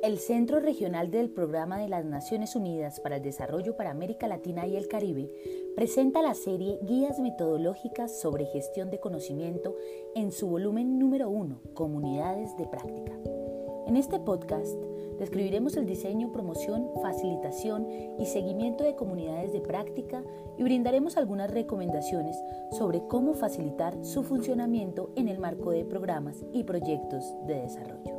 El Centro Regional del Programa de las Naciones Unidas para el Desarrollo para América Latina y el Caribe presenta la serie Guías Metodológicas sobre Gestión de Conocimiento en su volumen número 1, Comunidades de Práctica. En este podcast describiremos el diseño, promoción, facilitación y seguimiento de comunidades de práctica y brindaremos algunas recomendaciones sobre cómo facilitar su funcionamiento en el marco de programas y proyectos de desarrollo.